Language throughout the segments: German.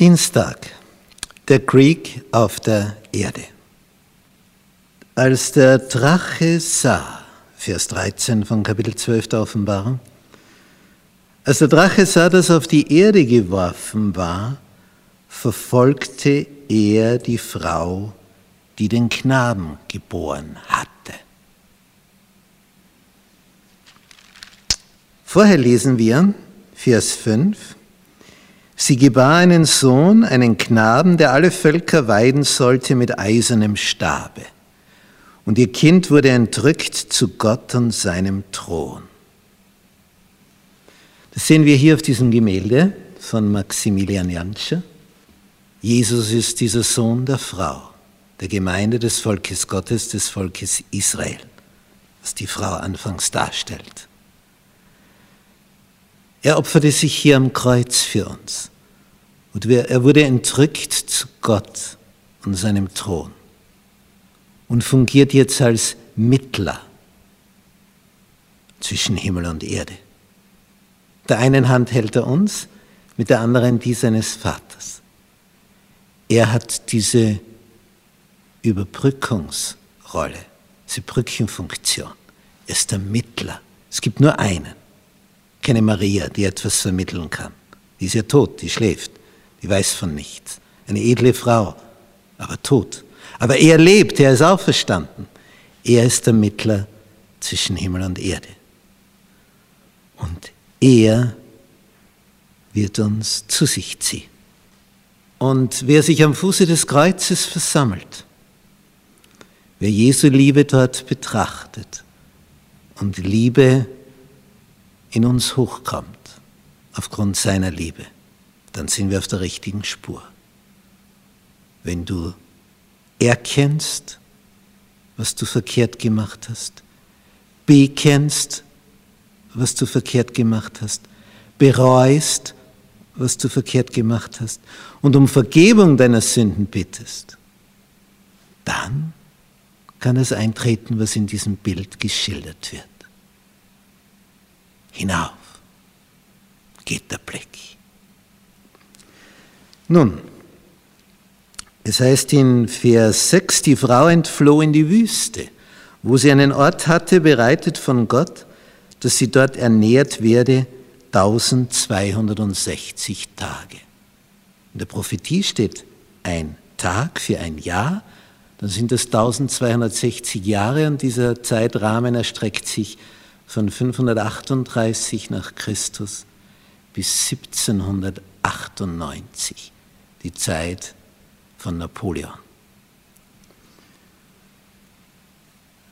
Dienstag, der Krieg auf der Erde. Als der Drache sah, Vers 13 von Kapitel 12 der Offenbarung, als der Drache sah, dass auf die Erde geworfen war, verfolgte er die Frau, die den Knaben geboren hatte. Vorher lesen wir Vers 5, Sie gebar einen Sohn, einen Knaben, der alle Völker weiden sollte mit eisernem Stabe. Und ihr Kind wurde entrückt zu Gott und seinem Thron. Das sehen wir hier auf diesem Gemälde von Maximilian Jantscher. Jesus ist dieser Sohn der Frau, der Gemeinde des Volkes Gottes, des Volkes Israel, was die Frau anfangs darstellt. Er opferte sich hier am Kreuz für uns. Und er wurde entrückt zu Gott und seinem Thron und fungiert jetzt als Mittler zwischen Himmel und Erde. Der einen Hand hält er uns, mit der anderen die seines Vaters. Er hat diese Überbrückungsrolle, diese Brückenfunktion. Er ist der Mittler. Es gibt nur einen keine Maria, die etwas vermitteln kann. Die ist ja tot, die schläft, die weiß von nichts. Eine edle Frau, aber tot. Aber er lebt, er ist auferstanden. Er ist der Mittler zwischen Himmel und Erde. Und er wird uns zu sich ziehen. Und wer sich am Fuße des Kreuzes versammelt, wer Jesu Liebe dort betrachtet und Liebe in uns hochkommt, aufgrund seiner Liebe, dann sind wir auf der richtigen Spur. Wenn du erkennst, was du verkehrt gemacht hast, bekennst, was du verkehrt gemacht hast, bereust, was du verkehrt gemacht hast und um Vergebung deiner Sünden bittest, dann kann es eintreten, was in diesem Bild geschildert wird hinauf geht der Blick. Nun, es heißt in Vers 6, die Frau entfloh in die Wüste, wo sie einen Ort hatte, bereitet von Gott, dass sie dort ernährt werde 1260 Tage. In der Prophetie steht ein Tag für ein Jahr, dann sind das 1260 Jahre und dieser Zeitrahmen erstreckt sich von 538 nach Christus bis 1798, die Zeit von Napoleon.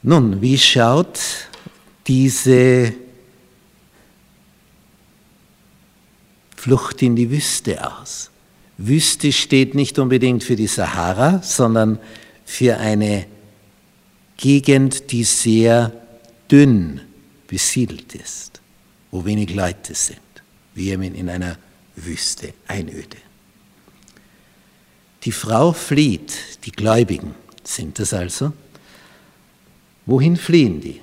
Nun, wie schaut diese Flucht in die Wüste aus? Wüste steht nicht unbedingt für die Sahara, sondern für eine Gegend, die sehr dünn besiedelt ist, wo wenig Leute sind, wie in einer Wüste, Einöde. Die Frau flieht, die Gläubigen sind das also. Wohin fliehen die?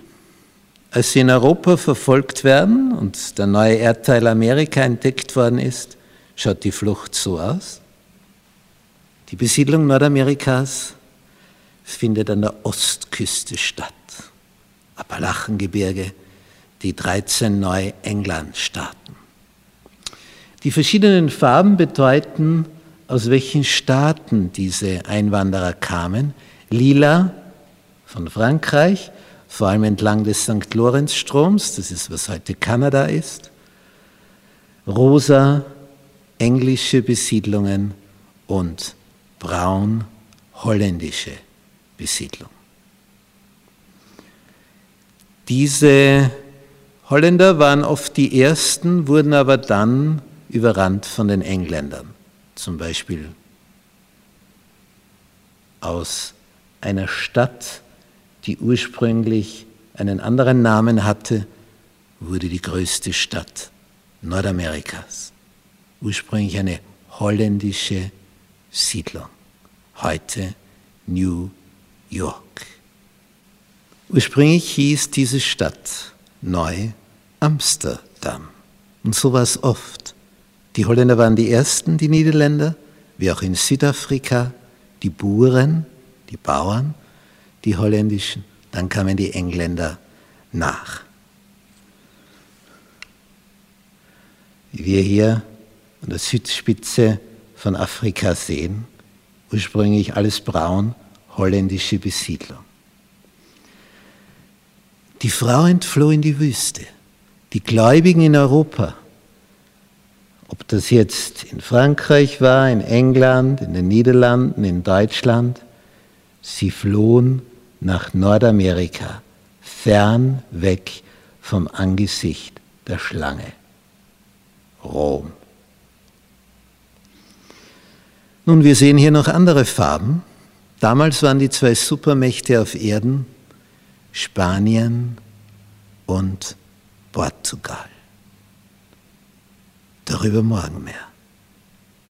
Als sie in Europa verfolgt werden und der neue Erdteil Amerika entdeckt worden ist, schaut die Flucht so aus. Die Besiedlung Nordamerikas findet an der Ostküste statt. Appalachengebirge, die 13 Neu-England-Staaten. Die verschiedenen Farben bedeuten, aus welchen Staaten diese Einwanderer kamen. Lila von Frankreich, vor allem entlang des St. Lorenzstroms, das ist, was heute Kanada ist. Rosa, englische Besiedlungen und braun, holländische Besiedlung. Diese Holländer waren oft die Ersten, wurden aber dann überrannt von den Engländern. Zum Beispiel aus einer Stadt, die ursprünglich einen anderen Namen hatte, wurde die größte Stadt Nordamerikas. Ursprünglich eine holländische Siedlung, heute New York. Ursprünglich hieß diese Stadt neu Amsterdam. Und so war es oft. Die Holländer waren die Ersten, die Niederländer, wie auch in Südafrika, die Buren, die Bauern, die holländischen, dann kamen die Engländer nach. Wie wir hier an der Südspitze von Afrika sehen, ursprünglich alles braun, holländische Besiedlung. Die Frau entfloh in die Wüste. Die Gläubigen in Europa, ob das jetzt in Frankreich war, in England, in den Niederlanden, in Deutschland, sie flohen nach Nordamerika, fern weg vom Angesicht der Schlange. Rom. Nun, wir sehen hier noch andere Farben. Damals waren die zwei Supermächte auf Erden Spanien und Portugal. Darüber morgen mehr.